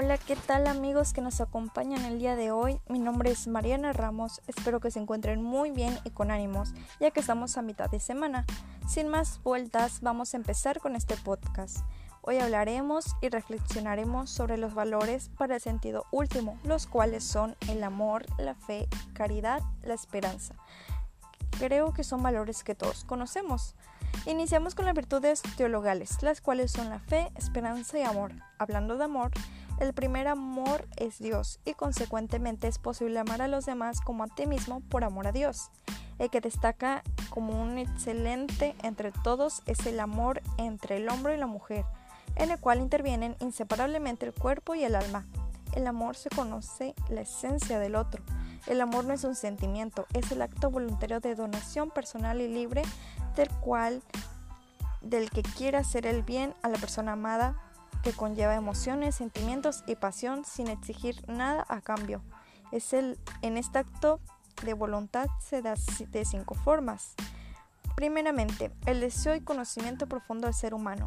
Hola, ¿qué tal amigos que nos acompañan el día de hoy? Mi nombre es Mariana Ramos, espero que se encuentren muy bien y con ánimos, ya que estamos a mitad de semana. Sin más vueltas, vamos a empezar con este podcast. Hoy hablaremos y reflexionaremos sobre los valores para el sentido último, los cuales son el amor, la fe, caridad, la esperanza. Creo que son valores que todos conocemos. Iniciamos con las virtudes teologales, las cuales son la fe, esperanza y amor. Hablando de amor, el primer amor es Dios y consecuentemente es posible amar a los demás como a ti mismo por amor a Dios. El que destaca como un excelente entre todos es el amor entre el hombre y la mujer, en el cual intervienen inseparablemente el cuerpo y el alma. El amor se conoce la esencia del otro. El amor no es un sentimiento, es el acto voluntario de donación personal y libre del cual del que quiera hacer el bien a la persona amada que conlleva emociones, sentimientos y pasión sin exigir nada a cambio. Es el, en este acto de voluntad se da de cinco formas. Primeramente, el deseo y conocimiento profundo del ser humano.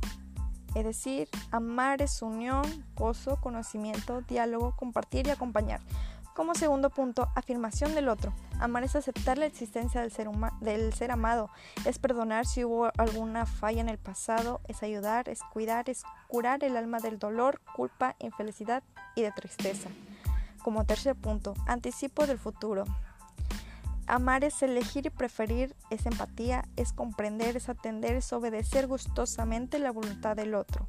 Es decir, amar es unión, gozo, conocimiento, diálogo, compartir y acompañar. Como segundo punto, afirmación del otro. Amar es aceptar la existencia del ser, amado, es perdonar si hubo alguna falla en el pasado, es ayudar, es cuidar, es curar el alma del dolor, culpa, infelicidad y de tristeza. Como tercer punto, anticipo del futuro. Amar es elegir y preferir, es empatía, es comprender, es atender, es obedecer gustosamente la voluntad del otro.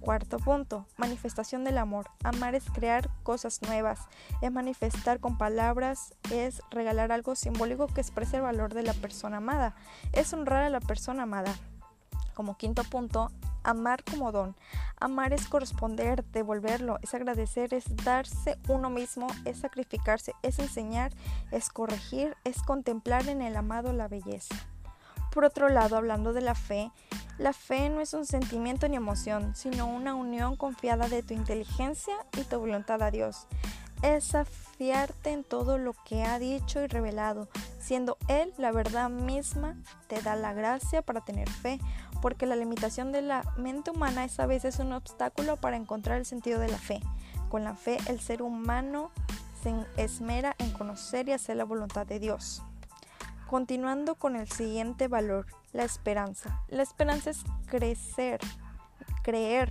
Cuarto punto, manifestación del amor. Amar es crear cosas nuevas, es manifestar con palabras, es regalar algo simbólico que exprese el valor de la persona amada, es honrar a la persona amada. Como quinto punto, amar como don. Amar es corresponder, devolverlo, es agradecer, es darse uno mismo, es sacrificarse, es enseñar, es corregir, es contemplar en el amado la belleza. Por otro lado, hablando de la fe, la fe no es un sentimiento ni emoción, sino una unión confiada de tu inteligencia y tu voluntad a Dios. Es afiarte en todo lo que ha dicho y revelado, siendo Él la verdad misma, te da la gracia para tener fe, porque la limitación de la mente humana es a veces un obstáculo para encontrar el sentido de la fe. Con la fe el ser humano se esmera en conocer y hacer la voluntad de Dios. Continuando con el siguiente valor, la esperanza. La esperanza es crecer, creer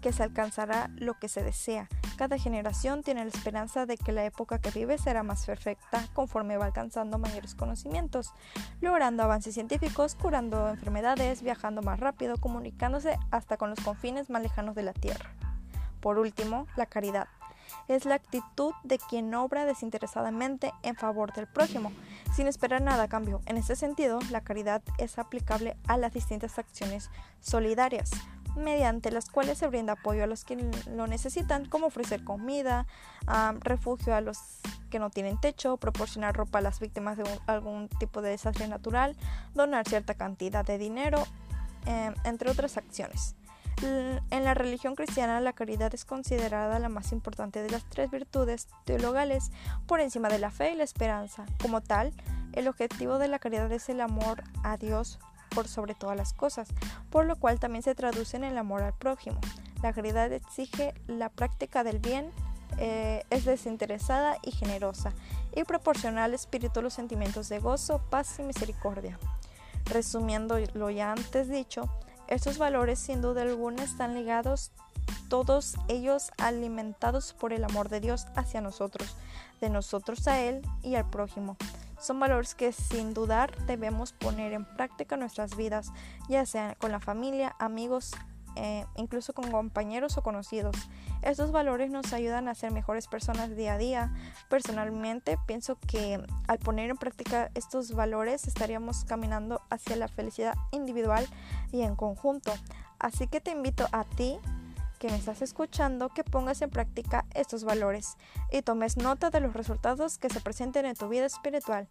que se alcanzará lo que se desea. Cada generación tiene la esperanza de que la época que vive será más perfecta conforme va alcanzando mayores conocimientos, logrando avances científicos, curando enfermedades, viajando más rápido, comunicándose hasta con los confines más lejanos de la Tierra. Por último, la caridad es la actitud de quien obra desinteresadamente en favor del prójimo, sin esperar nada a cambio. En este sentido, la caridad es aplicable a las distintas acciones solidarias, mediante las cuales se brinda apoyo a los que lo necesitan, como ofrecer comida, refugio a los que no tienen techo, proporcionar ropa a las víctimas de algún tipo de desastre natural, donar cierta cantidad de dinero, em, entre otras acciones. En la religión cristiana la caridad es considerada la más importante de las tres virtudes teologales por encima de la fe y la esperanza. Como tal, el objetivo de la caridad es el amor a Dios por sobre todas las cosas, por lo cual también se traduce en el amor al prójimo. La caridad exige la práctica del bien, eh, es desinteresada y generosa, y proporciona al espíritu los sentimientos de gozo, paz y misericordia. Resumiendo lo ya antes dicho, estos valores sin duda alguna están ligados todos ellos alimentados por el amor de Dios hacia nosotros, de nosotros a Él y al prójimo. Son valores que sin dudar debemos poner en práctica en nuestras vidas, ya sea con la familia, amigos, eh, incluso con compañeros o conocidos. Estos valores nos ayudan a ser mejores personas día a día. Personalmente pienso que al poner en práctica estos valores estaríamos caminando hacia la felicidad individual y en conjunto. Así que te invito a ti que me estás escuchando que pongas en práctica estos valores y tomes nota de los resultados que se presenten en tu vida espiritual.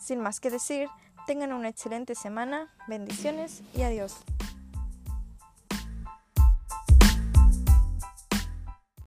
Sin más que decir, tengan una excelente semana, bendiciones y adiós.